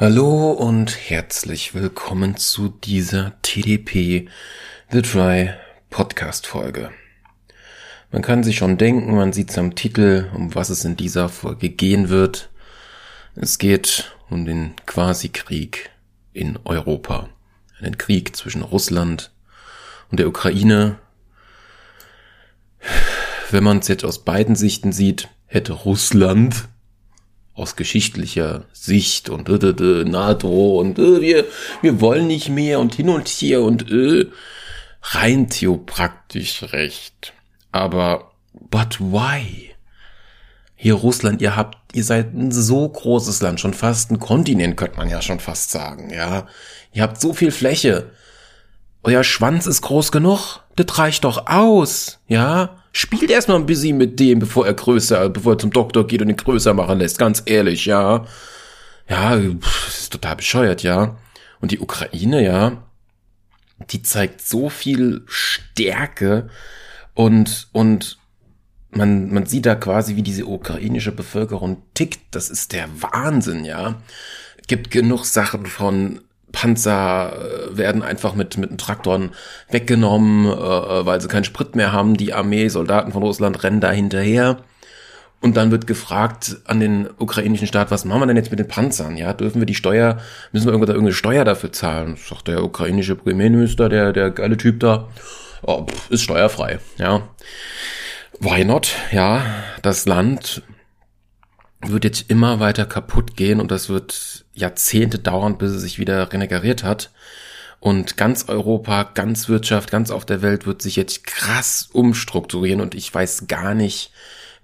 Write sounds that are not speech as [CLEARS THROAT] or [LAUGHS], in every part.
Hallo und herzlich willkommen zu dieser TDP The Try Podcast Folge. Man kann sich schon denken, man sieht es am Titel, um was es in dieser Folge gehen wird. Es geht um den Quasi-Krieg in Europa. Einen Krieg zwischen Russland und der Ukraine. Wenn man es jetzt aus beiden Sichten sieht, hätte Russland aus geschichtlicher Sicht und äh, äh, NATO und äh, wir, wir wollen nicht mehr und hin und her und äh, rein theopraktisch recht. Aber but why? Hier Russland, ihr habt, ihr seid ein so großes Land, schon fast ein Kontinent, könnte man ja schon fast sagen, ja. Ihr habt so viel Fläche. Euer Schwanz ist groß genug. Das reicht doch aus, ja. Spielt erstmal ein bisschen mit dem, bevor er größer, bevor er zum Doktor geht und ihn größer machen lässt. Ganz ehrlich, ja. Ja, pff, ist total bescheuert, ja. Und die Ukraine, ja, die zeigt so viel Stärke und, und man, man sieht da quasi, wie diese ukrainische Bevölkerung tickt. Das ist der Wahnsinn, ja. Gibt genug Sachen von Panzer äh, werden einfach mit, mit Traktoren weggenommen, äh, äh, weil sie keinen Sprit mehr haben. Die Armee, Soldaten von Russland rennen da hinterher. Und dann wird gefragt an den ukrainischen Staat, was machen wir denn jetzt mit den Panzern? Ja, dürfen wir die Steuer, müssen wir irgendwo irgendeine Steuer dafür zahlen? Sagt der ukrainische Premierminister, der, der geile Typ da, oh, ist steuerfrei, ja. Why not? Ja, das Land wird jetzt immer weiter kaputt gehen und das wird Jahrzehnte dauern, bis es sich wieder renegariert hat. Und ganz Europa, ganz Wirtschaft, ganz auf der Welt wird sich jetzt krass umstrukturieren und ich weiß gar nicht,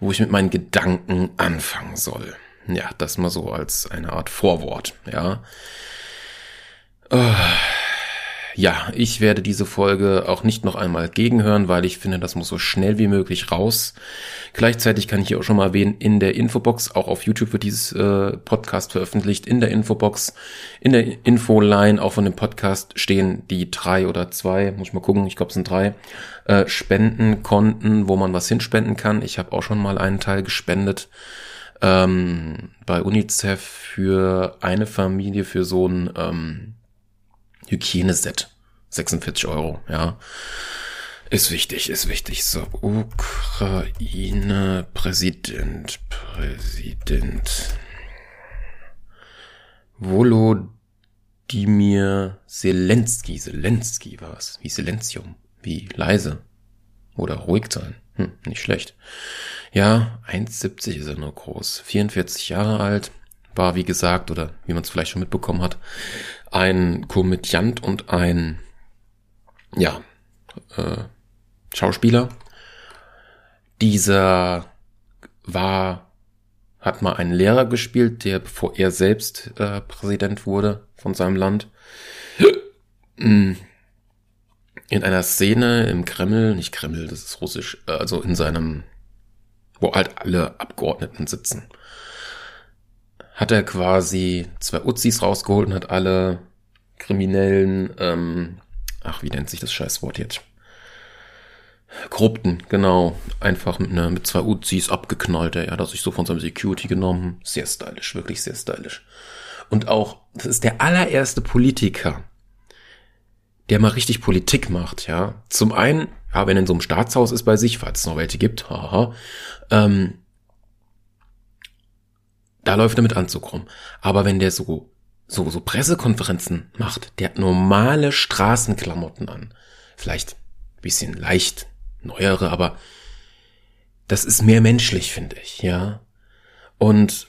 wo ich mit meinen Gedanken anfangen soll. Ja, das mal so als eine Art Vorwort, ja. Uh ja, ich werde diese Folge auch nicht noch einmal gegenhören, weil ich finde, das muss so schnell wie möglich raus. Gleichzeitig kann ich hier auch schon mal erwähnen, in der Infobox, auch auf YouTube wird dieses äh, Podcast veröffentlicht, in der Infobox, in der Infoline, auch von dem Podcast stehen die drei oder zwei, muss ich mal gucken, ich glaube es sind drei, äh, Spendenkonten, wo man was hinspenden kann. Ich habe auch schon mal einen Teil gespendet ähm, bei UNICEF für eine Familie, für so ein ähm, Hygieneset. 46 Euro, ja. Ist wichtig, ist wichtig. So, Ukraine, Präsident, Präsident. Volodymyr Zelensky, Zelensky war es. Wie Silenzium, wie leise. Oder ruhig sein. Hm, nicht schlecht. Ja, 1,70 ist er nur groß. 44 Jahre alt. War, wie gesagt, oder wie man es vielleicht schon mitbekommen hat, ein Komödiant und ein, ja, äh, Schauspieler. Dieser war, hat mal einen Lehrer gespielt, der, bevor er selbst äh, Präsident wurde von seinem Land, in einer Szene im Kreml, nicht Kreml, das ist russisch, äh, also in seinem, wo halt alle Abgeordneten sitzen hat er quasi zwei Uzis rausgeholt und hat alle Kriminellen, ähm, ach, wie nennt sich das Scheißwort jetzt? Korrupten, genau, einfach mit, ne, mit zwei Uzis abgeknallt. Er hat er sich so von seinem Security genommen. Sehr stylisch, wirklich sehr stylisch. Und auch, das ist der allererste Politiker, der mal richtig Politik macht, ja. Zum einen, ja, wenn er in so einem Staatshaus ist bei sich, falls es noch welche gibt, haha, ähm, da läuft er mit Anzug rum. Aber wenn der so, so, so Pressekonferenzen macht, der hat normale Straßenklamotten an. Vielleicht bisschen leicht neuere, aber das ist mehr menschlich, finde ich, ja. Und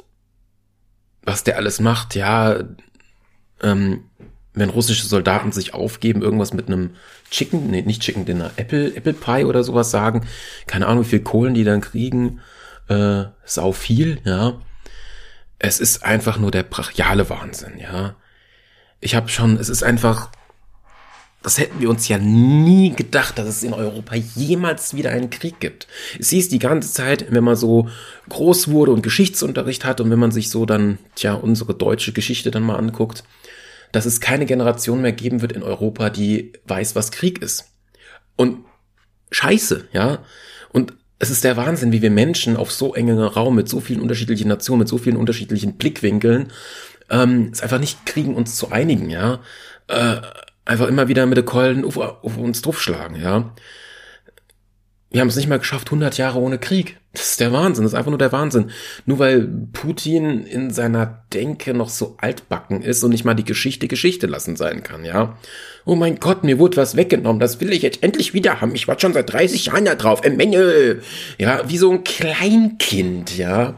was der alles macht, ja, ähm, wenn russische Soldaten sich aufgeben, irgendwas mit einem Chicken, nee, nicht Chicken Dinner, Apple, Apple Pie oder sowas sagen, keine Ahnung, wie viel Kohlen die dann kriegen, äh, sau viel, ja es ist einfach nur der brachiale Wahnsinn, ja. Ich habe schon, es ist einfach, das hätten wir uns ja nie gedacht, dass es in Europa jemals wieder einen Krieg gibt. Es hieß die ganze Zeit, wenn man so groß wurde und Geschichtsunterricht hat und wenn man sich so dann, tja, unsere deutsche Geschichte dann mal anguckt, dass es keine Generation mehr geben wird in Europa, die weiß, was Krieg ist. Und scheiße, ja. Und es ist der Wahnsinn, wie wir Menschen auf so engem Raum mit so vielen unterschiedlichen Nationen, mit so vielen unterschiedlichen Blickwinkeln ähm, es einfach nicht kriegen, uns zu einigen, ja. Äh, einfach immer wieder mit der Keulen auf, auf uns draufschlagen, ja. Wir haben es nicht mal geschafft, 100 Jahre ohne Krieg. Das ist der Wahnsinn, das ist einfach nur der Wahnsinn. Nur weil Putin in seiner Denke noch so altbacken ist und nicht mal die Geschichte Geschichte lassen sein kann, ja. Oh mein Gott, mir wurde was weggenommen, das will ich jetzt endlich wieder haben. Ich warte schon seit 30 Jahren da drauf. Menge. Ja, wie so ein Kleinkind, ja.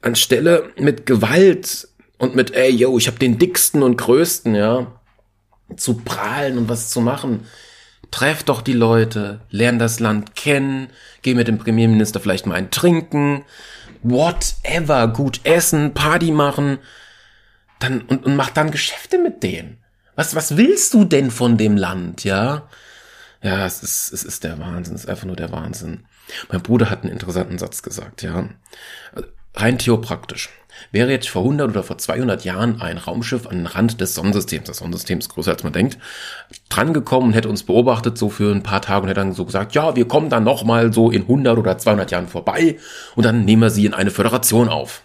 Anstelle mit Gewalt und mit, ey, yo, ich hab den dicksten und größten, ja, zu prahlen und was zu machen treff doch die Leute, lern das Land kennen, geh mit dem Premierminister vielleicht mal ein Trinken, whatever, gut essen, Party machen, dann, und, und mach dann Geschäfte mit denen. Was, was willst du denn von dem Land, ja? Ja, es ist, es ist der Wahnsinn, es ist einfach nur der Wahnsinn. Mein Bruder hat einen interessanten Satz gesagt, ja. Rein theopraktisch. Wäre jetzt vor 100 oder vor 200 Jahren ein Raumschiff an den Rand des Sonnensystems, das Sonnensystem ist größer als man denkt, drangekommen und hätte uns beobachtet so für ein paar Tage und hätte dann so gesagt, ja, wir kommen dann nochmal so in 100 oder 200 Jahren vorbei und dann nehmen wir sie in eine Föderation auf.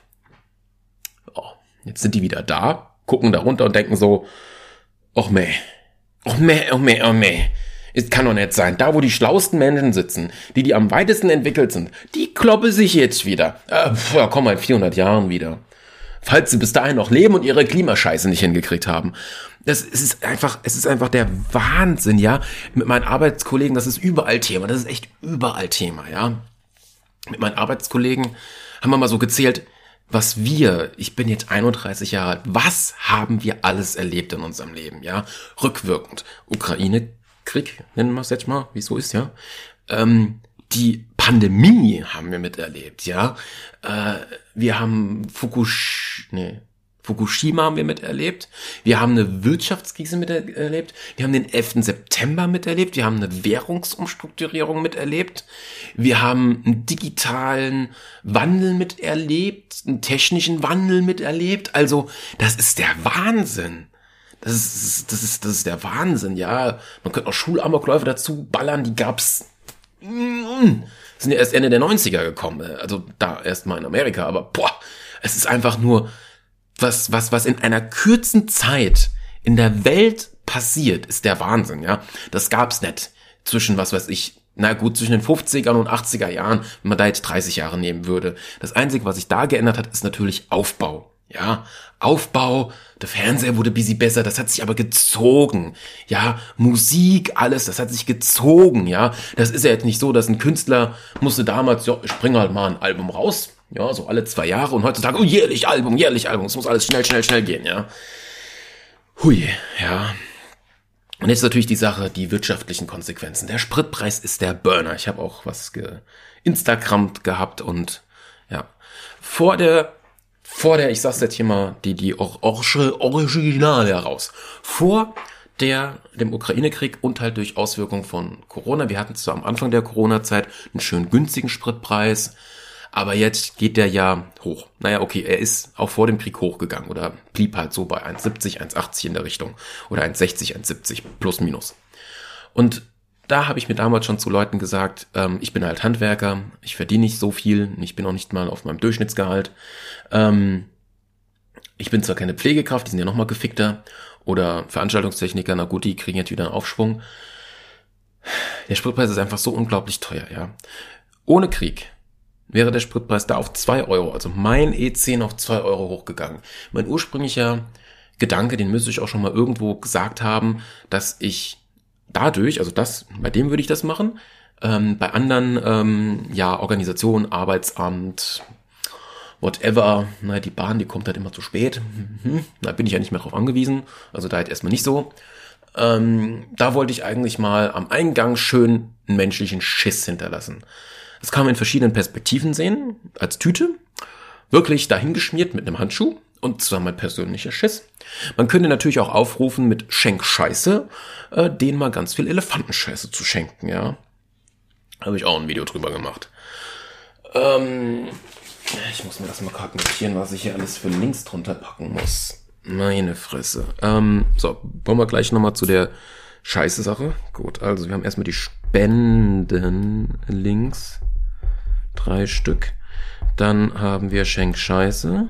Oh, jetzt sind die wieder da, gucken da runter und denken so, och meh, och meh, och meh, och meh. Es kann doch nicht sein. Da, wo die schlausten Menschen sitzen, die, die am weitesten entwickelt sind, die kloppe sich jetzt wieder. Äh, pf, komm mal in 400 Jahren wieder. Falls sie bis dahin noch leben und ihre Klimascheiße nicht hingekriegt haben. Das es ist einfach, es ist einfach der Wahnsinn, ja. Mit meinen Arbeitskollegen, das ist überall Thema. Das ist echt überall Thema, ja. Mit meinen Arbeitskollegen haben wir mal so gezählt, was wir, ich bin jetzt 31 Jahre alt, was haben wir alles erlebt in unserem Leben, ja? Rückwirkend. Ukraine, Krieg, nennen wir es jetzt mal, wie es so ist, ja. Ähm, die Pandemie haben wir miterlebt, ja. Äh, wir haben Fukush nee, Fukushima haben wir miterlebt. Wir haben eine Wirtschaftskrise miterlebt. Wir haben den 11. September miterlebt. Wir haben eine Währungsumstrukturierung miterlebt. Wir haben einen digitalen Wandel miterlebt, einen technischen Wandel miterlebt. Also, das ist der Wahnsinn. Das ist, das ist, das ist der Wahnsinn, ja. Man könnte auch Schulamokläufe dazu ballern, die gab's, mm, sind ja erst Ende der 90er gekommen. Also da erst mal in Amerika, aber boah, es ist einfach nur was, was, was in einer kürzen Zeit in der Welt passiert, ist der Wahnsinn, ja. Das gab's nicht zwischen, was weiß ich, na gut, zwischen den 50er und 80er Jahren, wenn man da jetzt 30 Jahre nehmen würde. Das Einzige, was sich da geändert hat, ist natürlich Aufbau. Ja, Aufbau, der Fernseher wurde busy besser, das hat sich aber gezogen. Ja, Musik, alles, das hat sich gezogen, ja. Das ist ja jetzt nicht so, dass ein Künstler musste damals, ja, ich bringe halt mal ein Album raus, ja, so alle zwei Jahre und heutzutage, oh, jährlich Album, jährlich Album, es muss alles schnell, schnell, schnell gehen, ja. Hui, ja. Und jetzt natürlich die Sache, die wirtschaftlichen Konsequenzen. Der Spritpreis ist der Burner. Ich habe auch was ge Instagram gehabt und ja, vor der vor der, ich sag's jetzt hier mal, die, die Or Originale heraus. Vor der, dem Ukraine-Krieg und halt durch Auswirkungen von Corona. Wir hatten zwar am Anfang der Corona-Zeit einen schön günstigen Spritpreis, aber jetzt geht der ja hoch. Naja, okay, er ist auch vor dem Krieg hochgegangen oder blieb halt so bei 1,70, 1,80 in der Richtung oder 1,60, 1,70 plus minus. Und da habe ich mir damals schon zu Leuten gesagt, ähm, ich bin halt Handwerker, ich verdiene nicht so viel, ich bin auch nicht mal auf meinem Durchschnittsgehalt. Ähm, ich bin zwar keine Pflegekraft, die sind ja nochmal gefickter, oder Veranstaltungstechniker, na gut, die kriegen jetzt wieder einen Aufschwung. Der Spritpreis ist einfach so unglaublich teuer, ja. Ohne Krieg wäre der Spritpreis da auf zwei Euro, also mein E10 auf zwei Euro hochgegangen. Mein ursprünglicher Gedanke, den müsste ich auch schon mal irgendwo gesagt haben, dass ich dadurch, also das, bei dem würde ich das machen. Ähm, bei anderen, ähm, ja, Organisationen, Arbeitsamt, whatever, na, die Bahn, die kommt halt immer zu spät. Mhm. Da bin ich ja nicht mehr drauf angewiesen. Also da halt erstmal nicht so. Ähm, da wollte ich eigentlich mal am Eingang schön einen menschlichen Schiss hinterlassen. Das kann man in verschiedenen Perspektiven sehen. Als Tüte, wirklich dahingeschmiert mit einem Handschuh und zwar mein persönlicher Schiss. Man könnte natürlich auch aufrufen mit Schenkscheiße, äh, denen mal ganz viel Elefantenscheiße zu schenken, ja. Habe ich auch ein Video drüber gemacht. Ähm, ich muss mir das mal gerade notieren, was ich hier alles für Links drunter packen muss. Meine Fresse. Ähm, so, kommen wir gleich nochmal zu der Scheiße-Sache. Gut, also wir haben erstmal die Spenden-Links. Drei Stück. Dann haben wir Schenkscheiße.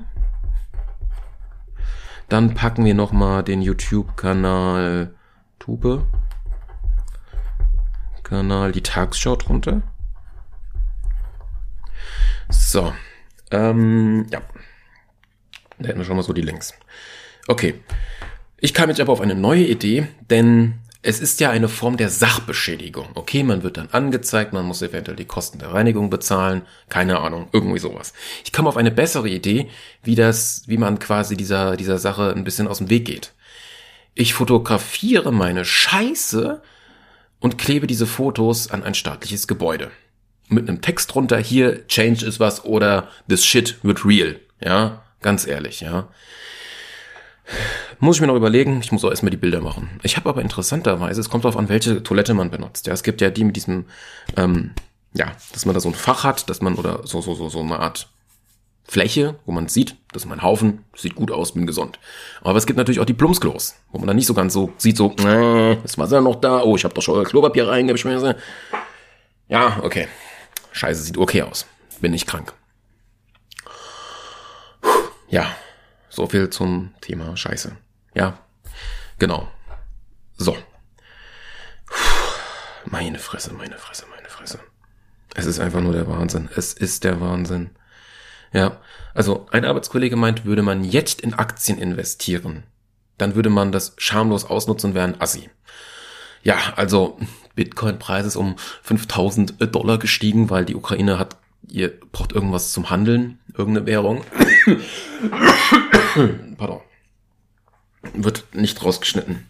Dann packen wir nochmal den YouTube-Kanal Tube. Kanal die Tagesschau drunter. So. Ähm, ja. Da hätten wir schon mal so die Links. Okay. Ich kam jetzt aber auf eine neue Idee, denn es ist ja eine Form der Sachbeschädigung. Okay, man wird dann angezeigt, man muss eventuell die Kosten der Reinigung bezahlen, keine Ahnung, irgendwie sowas. Ich kam auf eine bessere Idee, wie das, wie man quasi dieser, dieser Sache ein bisschen aus dem Weg geht. Ich fotografiere meine Scheiße und klebe diese Fotos an ein staatliches Gebäude. Mit einem Text drunter, hier, change ist was oder this shit wird real. Ja, ganz ehrlich, ja. Muss ich mir noch überlegen, ich muss auch erstmal die Bilder machen. Ich habe aber interessanterweise, es kommt darauf an, welche Toilette man benutzt. Ja, es gibt ja die mit diesem, ähm, ja, dass man da so ein Fach hat, dass man, oder so, so, so, so eine Art Fläche, wo man sieht, das ist mein Haufen, sieht gut aus, bin gesund. Aber es gibt natürlich auch die Plumpsklos, wo man dann nicht so ganz so sieht, so, äh, ist Wasser noch da? Oh, ich habe doch schon Klopapier reingeschmissen. Ja, okay. Scheiße, sieht okay aus. Bin nicht krank. Ja, so viel zum Thema Scheiße. Ja, genau. So. Meine Fresse, meine Fresse, meine Fresse. Es ist einfach nur der Wahnsinn. Es ist der Wahnsinn. Ja, also ein Arbeitskollege meint, würde man jetzt in Aktien investieren, dann würde man das schamlos ausnutzen und wäre ein Assi. Ja, also Bitcoin-Preis ist um 5000 Dollar gestiegen, weil die Ukraine hat, ihr braucht irgendwas zum Handeln, irgendeine Währung. [COUGHS] Pardon. Wird nicht rausgeschnitten.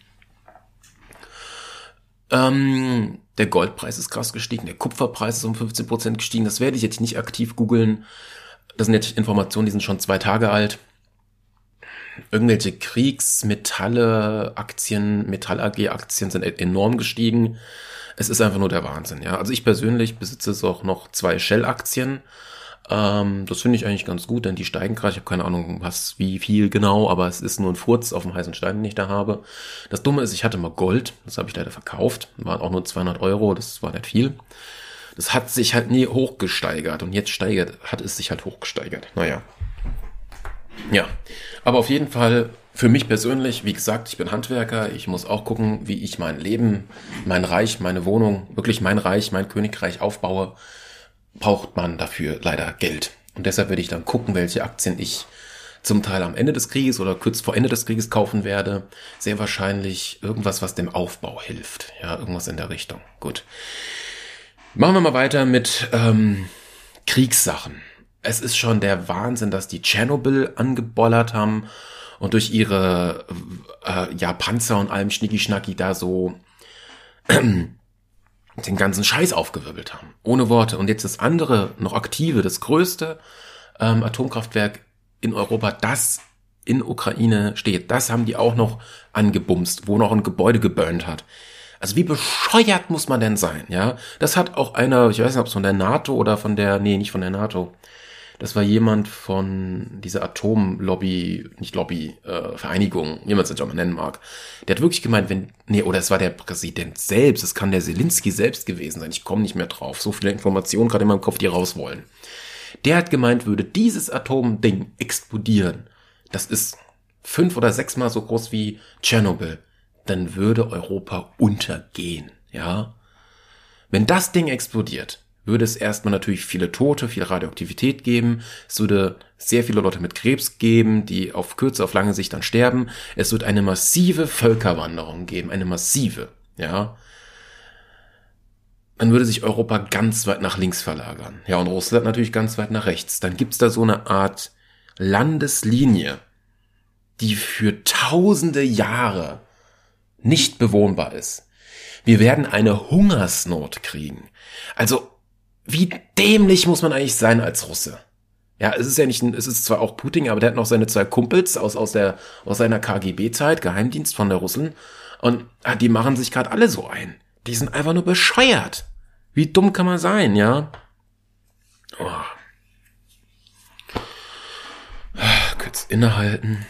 Ähm, der Goldpreis ist krass gestiegen, der Kupferpreis ist um 15% gestiegen. Das werde ich jetzt nicht aktiv googeln. Das sind jetzt Informationen, die sind schon zwei Tage alt. Irgendwelche Kriegsmetalle, Aktien, Metall AG Aktien sind e- enorm gestiegen. Es ist einfach nur der Wahnsinn, ja. Also ich persönlich besitze es auch noch zwei Shell-Aktien. Ähm, das finde ich eigentlich ganz gut, denn die steigen gerade. Ich habe keine Ahnung, was, wie viel genau, aber es ist nur ein Furz auf dem heißen Stein, den ich da habe. Das Dumme ist, ich hatte mal Gold, das habe ich leider verkauft. Waren auch nur 200 Euro, das war nicht viel das hat sich halt nie hochgesteigert und jetzt steigert, hat es sich halt hochgesteigert. Naja. Ja, aber auf jeden Fall für mich persönlich, wie gesagt, ich bin Handwerker, ich muss auch gucken, wie ich mein Leben, mein Reich, meine Wohnung, wirklich mein Reich, mein Königreich aufbaue, braucht man dafür leider Geld. Und deshalb werde ich dann gucken, welche Aktien ich zum Teil am Ende des Krieges oder kurz vor Ende des Krieges kaufen werde. Sehr wahrscheinlich irgendwas, was dem Aufbau hilft. Ja, irgendwas in der Richtung. Gut. Machen wir mal weiter mit ähm, Kriegssachen. Es ist schon der Wahnsinn, dass die Tschernobyl angebollert haben und durch ihre äh, ja, Panzer und allem Schnicki-Schnacki da so [CLEARS THROAT] den ganzen Scheiß aufgewirbelt haben. Ohne Worte. Und jetzt das andere, noch aktive, das größte ähm, Atomkraftwerk in Europa, das in Ukraine steht, das haben die auch noch angebumst, wo noch ein Gebäude geburnt hat. Also wie bescheuert muss man denn sein, ja? Das hat auch einer, ich weiß nicht, ob es von der NATO oder von der, nee, nicht von der NATO. Das war jemand von dieser Atomlobby, nicht Lobby, äh, Vereinigung, wie man es jetzt auch mal nennen mag. Der hat wirklich gemeint, wenn, nee, oder es war der Präsident selbst, es kann der Zelensky selbst gewesen sein, ich komme nicht mehr drauf. So viele Informationen gerade in meinem Kopf, die raus wollen. Der hat gemeint, würde dieses Atomding explodieren, das ist fünf oder sechsmal so groß wie Tschernobyl dann würde Europa untergehen, ja. Wenn das Ding explodiert, würde es erstmal natürlich viele Tote, viel Radioaktivität geben. Es würde sehr viele Leute mit Krebs geben, die auf kurze, auf lange Sicht dann sterben. Es wird eine massive Völkerwanderung geben, eine massive, ja. Dann würde sich Europa ganz weit nach links verlagern. Ja, und Russland natürlich ganz weit nach rechts. Dann gibt's da so eine Art Landeslinie, die für tausende Jahre nicht bewohnbar ist. Wir werden eine Hungersnot kriegen. Also, wie dämlich muss man eigentlich sein als Russe? Ja, es ist ja nicht, es ist zwar auch Putin, aber der hat noch seine zwei Kumpels aus, aus der, aus seiner KGB-Zeit, Geheimdienst von der Russen. Und ah, die machen sich gerade alle so ein. Die sind einfach nur bescheuert. Wie dumm kann man sein, ja? Oh. Kurz innehalten.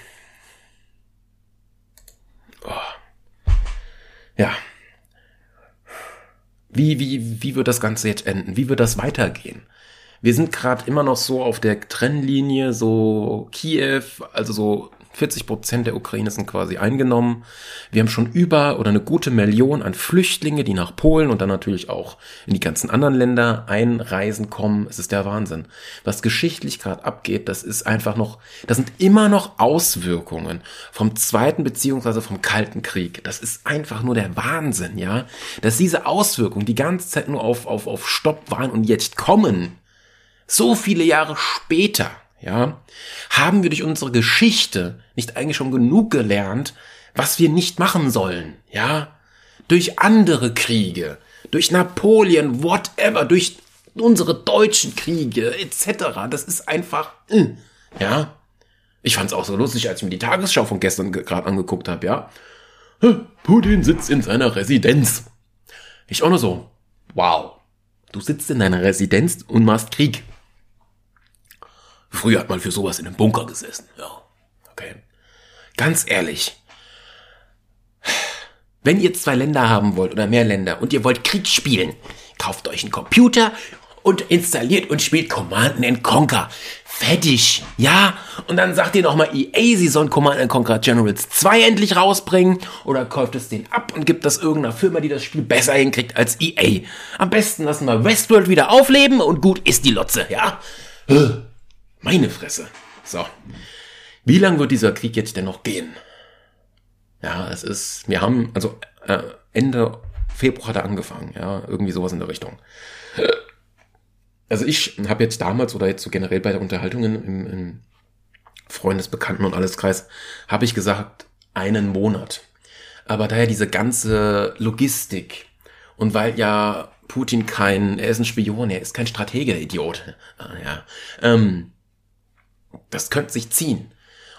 ja, wie, wie, wie wird das Ganze jetzt enden? Wie wird das weitergehen? Wir sind gerade immer noch so auf der Trennlinie, so Kiew, also so 40 Prozent der Ukraine sind quasi eingenommen. Wir haben schon über oder eine gute Million an Flüchtlinge, die nach Polen und dann natürlich auch in die ganzen anderen Länder einreisen kommen. Es ist der Wahnsinn. Was geschichtlich gerade abgeht, das ist einfach noch, das sind immer noch Auswirkungen vom Zweiten beziehungsweise vom Kalten Krieg. Das ist einfach nur der Wahnsinn, ja. Dass diese Auswirkungen die ganze Zeit nur auf, auf, auf Stopp waren und jetzt kommen. So viele Jahre später ja, haben wir durch unsere Geschichte nicht eigentlich schon genug gelernt, was wir nicht machen sollen, ja? Durch andere Kriege, durch Napoleon, whatever, durch unsere deutschen Kriege, etc. Das ist einfach, äh, ja? Ich fand's auch so lustig, als ich mir die Tagesschau von gestern gerade angeguckt habe, ja? Putin sitzt in seiner Residenz. Ich auch nur so, wow, du sitzt in deiner Residenz und machst Krieg. Früher hat man für sowas in einem Bunker gesessen. Ja, okay. Ganz ehrlich. Wenn ihr zwei Länder haben wollt oder mehr Länder und ihr wollt Krieg spielen, kauft euch einen Computer und installiert und spielt Command and Conquer. Fertig. Ja? Und dann sagt ihr nochmal EA, sie sollen Command and Conquer Generals 2 endlich rausbringen oder kauft es den ab und gibt das irgendeiner Firma, die das Spiel besser hinkriegt als EA. Am besten lassen wir Westworld wieder aufleben und gut ist die Lotze, ja? Meine Fresse. So. Wie lang wird dieser Krieg jetzt denn noch gehen? Ja, es ist, wir haben, also äh, Ende Februar hat er angefangen, ja, irgendwie sowas in der Richtung. Also ich habe jetzt damals oder jetzt so generell bei der Unterhaltung im, im Freundesbekannten und Alleskreis, habe ich gesagt, einen Monat. Aber daher diese ganze Logistik und weil ja Putin kein, er ist ein Spion, er ist kein Stratege, der Idiot. Ah, ja. Ähm, das könnte sich ziehen.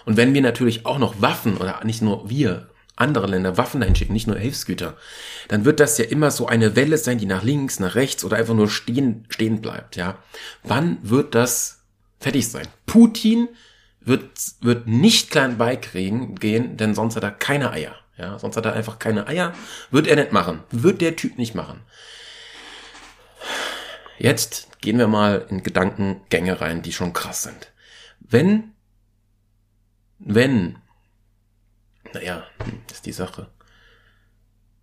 Und wenn wir natürlich auch noch Waffen oder nicht nur wir, andere Länder Waffen dahin schicken, nicht nur Hilfsgüter, dann wird das ja immer so eine Welle sein, die nach links, nach rechts oder einfach nur stehen, stehen bleibt, ja. Wann wird das fertig sein? Putin wird, wird nicht klein beikriegen gehen, denn sonst hat er keine Eier, ja. Sonst hat er einfach keine Eier. Wird er nicht machen. Wird der Typ nicht machen. Jetzt gehen wir mal in Gedankengänge rein, die schon krass sind. Wenn, wenn, naja, ist die Sache.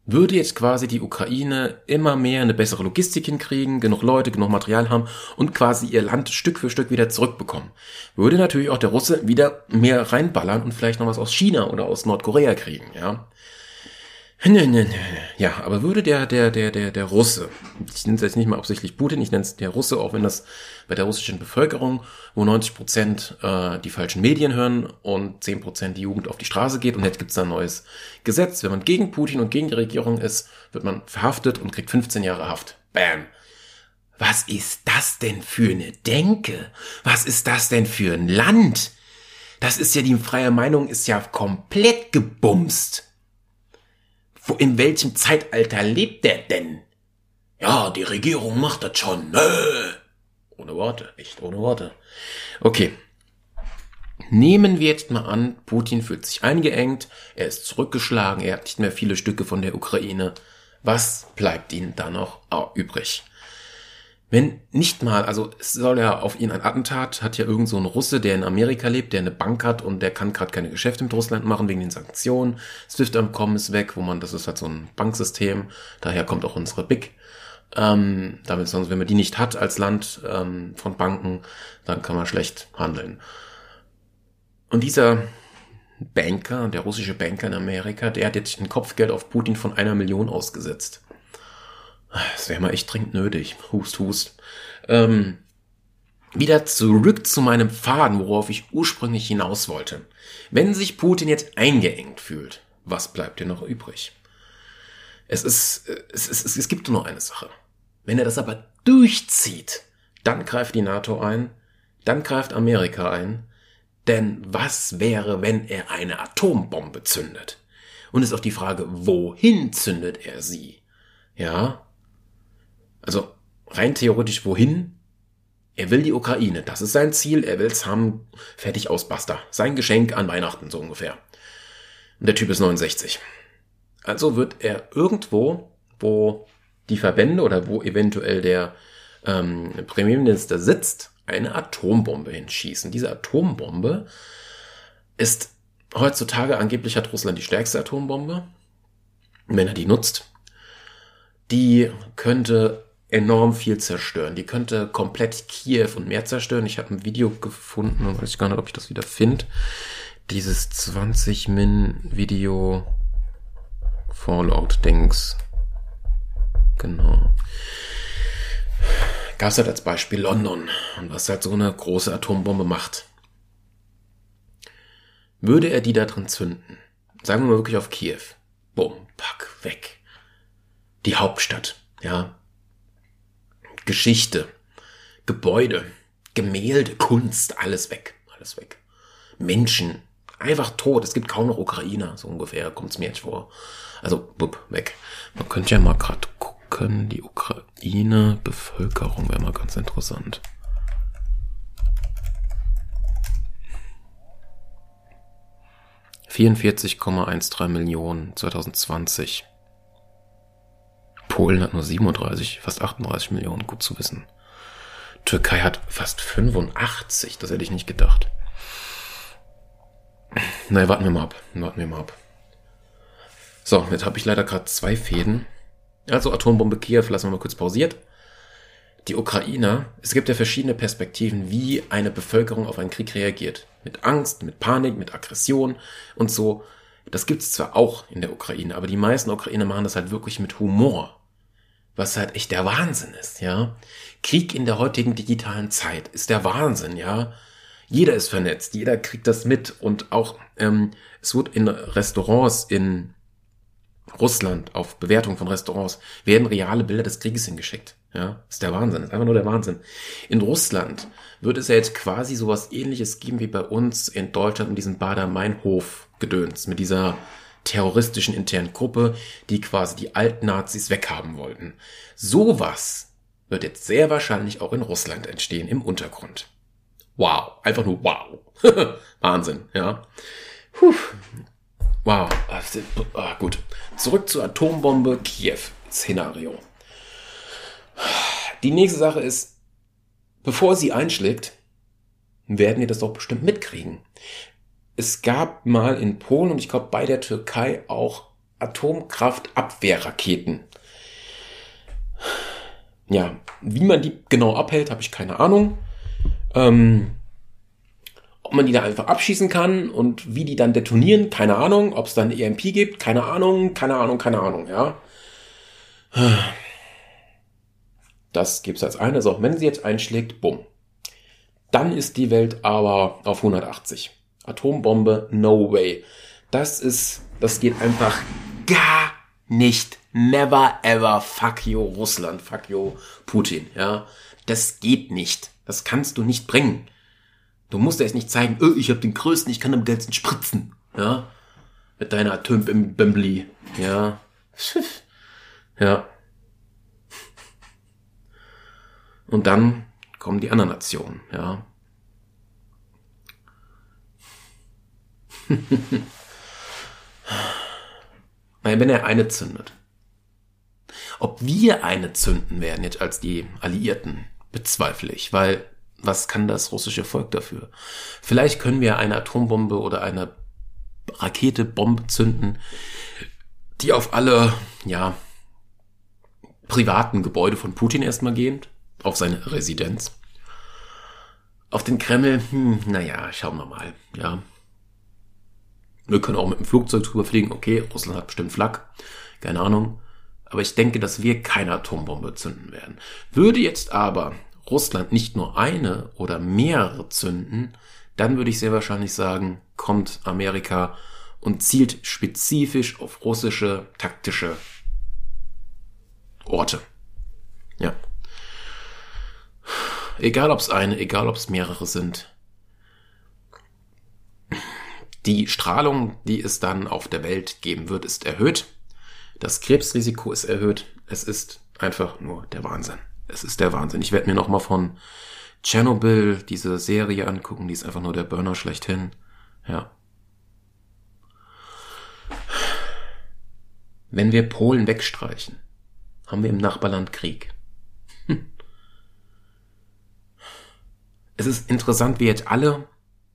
Würde jetzt quasi die Ukraine immer mehr eine bessere Logistik hinkriegen, genug Leute, genug Material haben und quasi ihr Land Stück für Stück wieder zurückbekommen, würde natürlich auch der Russe wieder mehr reinballern und vielleicht noch was aus China oder aus Nordkorea kriegen, ja. Nee, nee, nee. Ja, aber würde der, der, der, der, der Russe, ich nenne es jetzt nicht mal absichtlich Putin, ich nenne es der Russe, auch wenn das bei der russischen Bevölkerung, wo 90 Prozent äh, die falschen Medien hören und 10 Prozent die Jugend auf die Straße geht und jetzt gibt es ein neues Gesetz. Wenn man gegen Putin und gegen die Regierung ist, wird man verhaftet und kriegt 15 Jahre Haft. Bam. Was ist das denn für eine Denke? Was ist das denn für ein Land? Das ist ja die freie Meinung, ist ja komplett gebumst. Wo, in welchem Zeitalter lebt der denn? Ja, die Regierung macht das schon. Nö. Ohne Worte, echt ohne Worte. Okay. Nehmen wir jetzt mal an, Putin fühlt sich eingeengt, er ist zurückgeschlagen, er hat nicht mehr viele Stücke von der Ukraine. Was bleibt ihm da noch übrig? Wenn nicht mal, also es soll ja auf ihn ein Attentat, hat ja irgend so ein Russe, der in Amerika lebt, der eine Bank hat und der kann gerade keine Geschäfte mit Russland machen wegen den Sanktionen. SWIFT-Abkommen ist weg, wo man, das ist halt so ein Banksystem, daher kommt auch unsere BIC. Ähm, damit sonst, wenn man die nicht hat als Land ähm, von Banken, dann kann man schlecht handeln. Und dieser Banker, der russische Banker in Amerika, der hat jetzt ein Kopfgeld auf Putin von einer Million ausgesetzt. Das wäre mal echt dringend nötig. Hust, hust. Ähm, wieder zurück zu meinem Faden, worauf ich ursprünglich hinaus wollte. Wenn sich Putin jetzt eingeengt fühlt, was bleibt dir noch übrig? Es ist, es, ist, es gibt nur eine Sache. Wenn er das aber durchzieht, dann greift die NATO ein, dann greift Amerika ein, denn was wäre, wenn er eine Atombombe zündet? Und ist auch die Frage, wohin zündet er sie? Ja, also rein theoretisch wohin? Er will die Ukraine, das ist sein Ziel, er will's haben, fertig aus, basta. Sein Geschenk an Weihnachten, so ungefähr. Und der Typ ist 69. Also wird er irgendwo, wo die Verbände oder wo eventuell der ähm, Premierminister sitzt, eine Atombombe hinschießen. Diese Atombombe ist heutzutage angeblich hat Russland die stärkste Atombombe. Wenn er die nutzt, die könnte enorm viel zerstören. Die könnte komplett Kiew und mehr zerstören. Ich habe ein Video gefunden und weiß gar nicht, ob ich das wieder finde. Dieses 20 Min Video Fallout-Dings. Genau. Gab es halt als Beispiel London und was halt so eine große Atombombe macht. Würde er die da drin zünden, sagen wir mal wirklich auf Kiew, bumm, pack, weg. Die Hauptstadt, ja. Geschichte, Gebäude, Gemälde, Kunst, alles weg, alles weg. Menschen, einfach tot. Es gibt kaum noch Ukrainer, so ungefähr, kommt es mir jetzt vor. Also, bupp, weg. Man könnte ja mal gerade gucken, die Ukraine, Bevölkerung wäre mal ganz interessant. ...44,13 Millionen 2020. Polen hat nur 37, fast 38 Millionen, gut zu wissen. Türkei hat fast 85, das hätte ich nicht gedacht. Naja, warten wir mal ab. Warten wir mal ab. So, jetzt habe ich leider gerade zwei Fäden. Also Atombombe Kiew lassen wir mal kurz pausiert. Die Ukrainer, es gibt ja verschiedene Perspektiven, wie eine Bevölkerung auf einen Krieg reagiert. Mit Angst, mit Panik, mit Aggression und so. Das gibt's zwar auch in der Ukraine, aber die meisten Ukrainer machen das halt wirklich mit Humor. Was halt echt der Wahnsinn ist, ja. Krieg in der heutigen digitalen Zeit ist der Wahnsinn, ja. Jeder ist vernetzt, jeder kriegt das mit und auch ähm, es wird in Restaurants in Russland auf Bewertung von Restaurants werden reale Bilder des Krieges hingeschickt. Ja, ist der Wahnsinn, ist einfach nur der Wahnsinn. In Russland wird es ja jetzt quasi sowas ähnliches geben wie bei uns in Deutschland mit diesem Bader-Meinhof-Gedöns, mit dieser terroristischen internen Gruppe, die quasi die alten Nazis weghaben wollten. Sowas wird jetzt sehr wahrscheinlich auch in Russland entstehen im Untergrund. Wow, einfach nur wow. [LAUGHS] Wahnsinn, ja. Puh. Wow, ah, gut. Zurück zur Atombombe Kiew-Szenario. Die nächste Sache ist, bevor sie einschlägt, werden wir das doch bestimmt mitkriegen. Es gab mal in Polen und ich glaube bei der Türkei auch Atomkraftabwehrraketen. Ja, wie man die genau abhält, habe ich keine Ahnung. Ähm, ob man die da einfach abschießen kann und wie die dann detonieren, keine Ahnung. Ob es dann EMP gibt, keine Ahnung, keine Ahnung, keine Ahnung, ja. Das gibt's als eine. Also, wenn sie jetzt einschlägt, bumm. Dann ist die Welt aber auf 180. Atombombe, no way. Das ist, das geht einfach gar nicht. Never ever fuck you Russland, fuck you Putin, ja. Das geht nicht. Das kannst du nicht bringen. Du musst erst nicht zeigen, oh, ich habe den größten, ich kann am geilsten spritzen. Ja. Mit deiner Atom im Bembli. Ja. [LAUGHS] ja. Und dann kommen die anderen Nationen, ja. [LAUGHS] wenn er eine zündet. Ob wir eine zünden werden jetzt als die Alliierten, bezweifle ich, weil was kann das russische Volk dafür? Vielleicht können wir eine Atombombe oder eine Rakete, Bombe zünden, die auf alle, ja, privaten Gebäude von Putin erstmal gehen, auf seine Residenz. Auf den Kreml, hm, naja, schauen wir mal, ja. Wir können auch mit dem Flugzeug drüber fliegen, okay, Russland hat bestimmt Flak, keine Ahnung. Aber ich denke, dass wir keine Atombombe zünden werden. Würde jetzt aber Russland nicht nur eine oder mehrere zünden, dann würde ich sehr wahrscheinlich sagen, kommt Amerika und zielt spezifisch auf russische taktische Orte. Ja. Egal ob es eine, egal ob es mehrere sind. Die Strahlung, die es dann auf der Welt geben wird, ist erhöht. Das Krebsrisiko ist erhöht. Es ist einfach nur der Wahnsinn es ist der Wahnsinn. Ich werde mir nochmal von Chernobyl diese Serie angucken, die ist einfach nur der Burner schlechthin. Ja. Wenn wir Polen wegstreichen, haben wir im Nachbarland Krieg. Hm. Es ist interessant, wie jetzt alle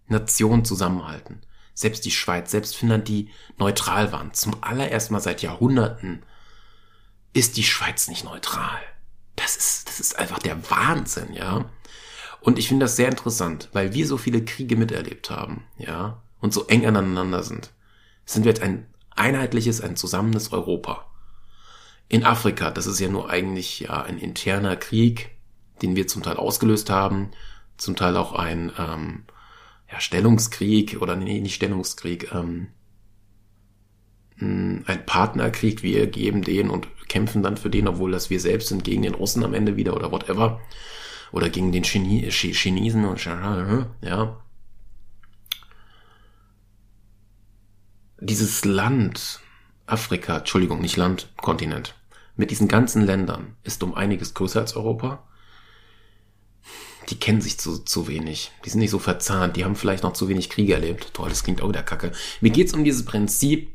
Nationen zusammenhalten. Selbst die Schweiz, selbst Finnland, die neutral waren, zum allerersten Mal seit Jahrhunderten, ist die Schweiz nicht neutral. Das ist, das ist einfach der Wahnsinn, ja. Und ich finde das sehr interessant, weil wir so viele Kriege miterlebt haben, ja, und so eng aneinander sind. Sind wir jetzt ein einheitliches, ein zusammenes Europa. In Afrika, das ist ja nur eigentlich ja ein interner Krieg, den wir zum Teil ausgelöst haben, zum Teil auch ein ähm, ja, Stellungskrieg oder nee, nicht Stellungskrieg, ähm, hm, ein Partnerkrieg, wir geben den und kämpfen dann für den, obwohl das wir selbst sind, gegen den Russen am Ende wieder oder whatever. Oder gegen den Chine Chinesen und ja. Dieses Land, Afrika, Entschuldigung, nicht Land, Kontinent, mit diesen ganzen Ländern ist um einiges größer als Europa die kennen sich zu, zu wenig. Die sind nicht so verzahnt. Die haben vielleicht noch zu wenig Kriege erlebt. Toll, das klingt auch wieder kacke. Mir geht's um dieses Prinzip,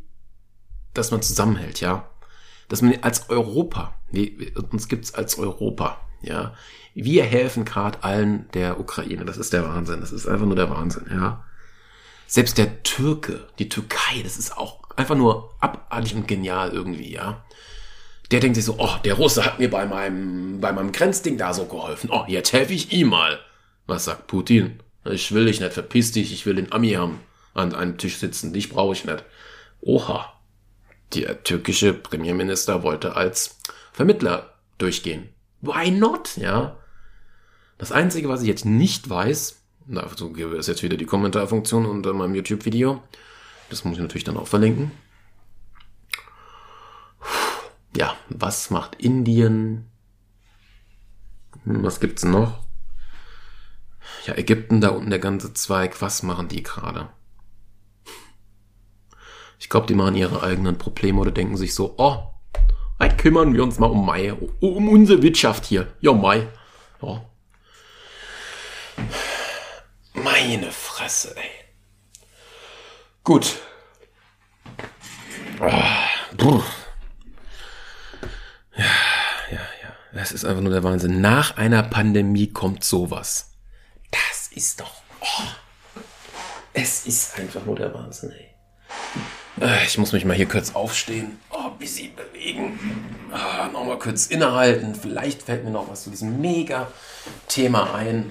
dass man zusammenhält, ja. Dass man als Europa, nee, uns gibt's als Europa, ja. Wir helfen gerade allen der Ukraine. Das ist der Wahnsinn. Das ist einfach nur der Wahnsinn, ja. Selbst der Türke, die Türkei, das ist auch einfach nur abartig und genial irgendwie, ja der denkt sich so, oh, der Russe hat mir bei meinem, bei meinem Grenzding da so geholfen. Oh, jetzt helfe ich ihm mal. Was sagt Putin? Ich will dich nicht, verpiss dich, ich will den Ami haben, an einem Tisch sitzen, dich brauche ich nicht. Oha. Der türkische Premierminister wollte als Vermittler durchgehen. Why not? Ja. Das Einzige, was ich jetzt nicht weiß, so gebe es jetzt wieder die Kommentarfunktion unter meinem YouTube-Video. Das muss ich natürlich dann auch verlinken ja, was macht Indien? Hm, was gibt's noch? Ja, Ägypten, da unten der ganze Zweig, was machen die gerade? Ich glaube, die machen ihre eigenen Probleme oder denken sich so, oh, halt kümmern wir uns mal um Mai, um unsere Wirtschaft hier. Ja, Mai. Ja. Meine Fresse, ey. Gut. Ah, ja, ja, ja. Das ist einfach nur der Wahnsinn. Nach einer Pandemie kommt sowas. Das ist doch. Oh, es ist einfach nur der Wahnsinn, ey. Äh, ich muss mich mal hier kurz aufstehen. Oh, bisschen bewegen. Ah, Nochmal kurz innehalten. Vielleicht fällt mir noch was zu diesem Mega-Thema ein.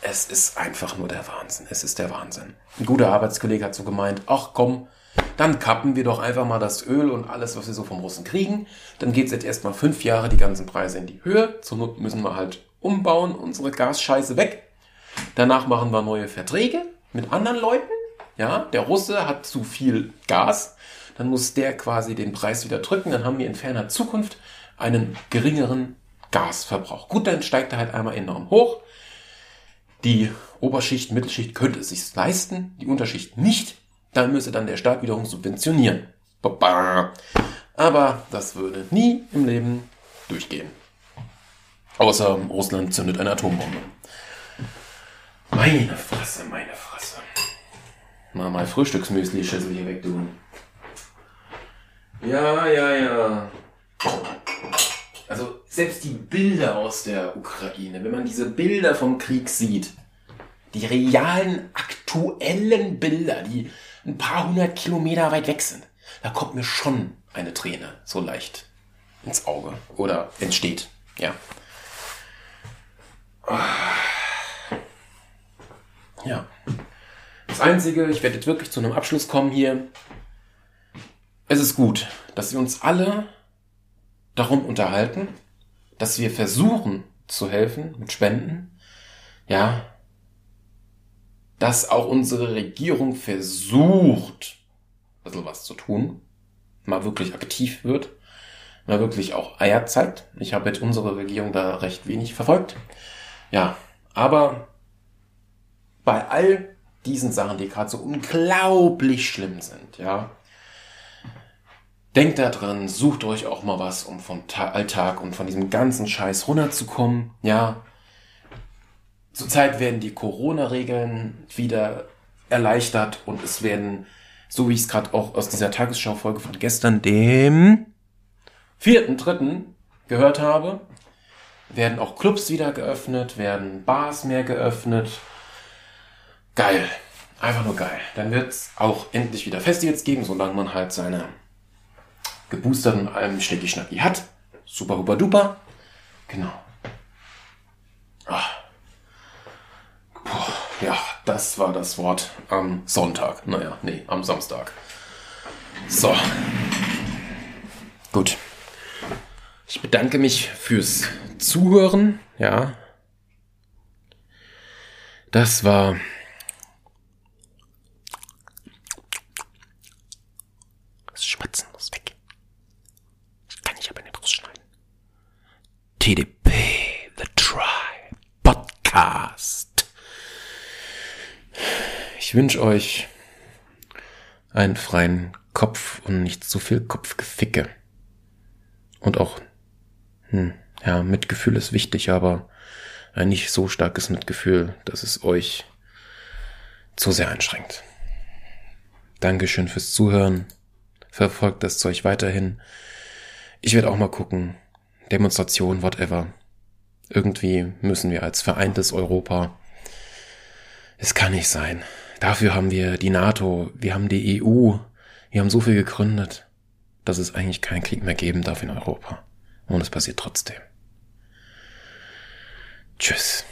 Es ist einfach nur der Wahnsinn. Es ist der Wahnsinn. Ein guter Arbeitskollege hat so gemeint, ach komm, dann kappen wir doch einfach mal das Öl und alles, was wir so vom Russen kriegen. Dann geht es jetzt erstmal fünf Jahre die ganzen Preise in die Höhe. Zur Not müssen wir halt umbauen, unsere Gasscheiße weg. Danach machen wir neue Verträge mit anderen Leuten. Ja, der Russe hat zu viel Gas. Dann muss der quasi den Preis wieder drücken. Dann haben wir in ferner Zukunft einen geringeren Gasverbrauch. Gut, dann steigt er halt einmal enorm hoch. Die Oberschicht, Mittelschicht könnte es sich leisten, die Unterschicht nicht dann müsste dann der Staat wiederum subventionieren. Aber das würde nie im Leben durchgehen. Außer Russland zündet eine Atombombe. Meine Fresse, meine Fresse. Mal mal Frühstücksmüsli-Schüssel hier weg, du. Ja, ja, ja. Also selbst die Bilder aus der Ukraine, wenn man diese Bilder vom Krieg sieht, die realen, aktuellen Bilder, die ein paar hundert Kilometer weit weg sind, da kommt mir schon eine Träne so leicht ins Auge oder entsteht. Ja. Ja. Das Einzige, ich werde jetzt wirklich zu einem Abschluss kommen hier. Es ist gut, dass wir uns alle darum unterhalten, dass wir versuchen zu helfen mit Spenden. Ja, dass auch unsere Regierung versucht, ein was zu tun, mal wirklich aktiv wird, mal wirklich auch Eier zeigt. Ich habe jetzt unsere Regierung da recht wenig verfolgt. Ja, aber bei all diesen Sachen, die gerade so unglaublich schlimm sind, ja, denkt da dran, sucht euch auch mal was, um vom Alltag und von diesem ganzen Scheiß runterzukommen, ja, Zurzeit werden die Corona-Regeln wieder erleichtert und es werden, so wie ich es gerade auch aus dieser Tagesschau-Folge von gestern, dem vierten, dritten gehört habe, werden auch Clubs wieder geöffnet, werden Bars mehr geöffnet. Geil. Einfach nur geil. Dann wird es auch endlich wieder Festivals geben, solange man halt seine geboosterten allem Schnecki-Schnacki hat. Super, super, duper. Genau. Ach. Ja, das war das Wort am Sonntag. Naja, nee, am Samstag. So. Gut. Ich bedanke mich fürs Zuhören. Ja. Das war das Schmatzen muss weg. Das kann ich aber nicht rausschneiden. TDP, The Try Podcast. Ich wünsche euch einen freien Kopf und nicht zu viel Kopfgeficke. Und auch, hm, ja, Mitgefühl ist wichtig, aber ein nicht so starkes Mitgefühl, dass es euch zu sehr einschränkt. Dankeschön fürs Zuhören. Verfolgt das Zeug weiterhin. Ich werde auch mal gucken. Demonstration, whatever. Irgendwie müssen wir als vereintes Europa. Es kann nicht sein. Dafür haben wir die NATO, wir haben die EU, wir haben so viel gegründet, dass es eigentlich keinen Krieg mehr geben darf in Europa. Und es passiert trotzdem. Tschüss.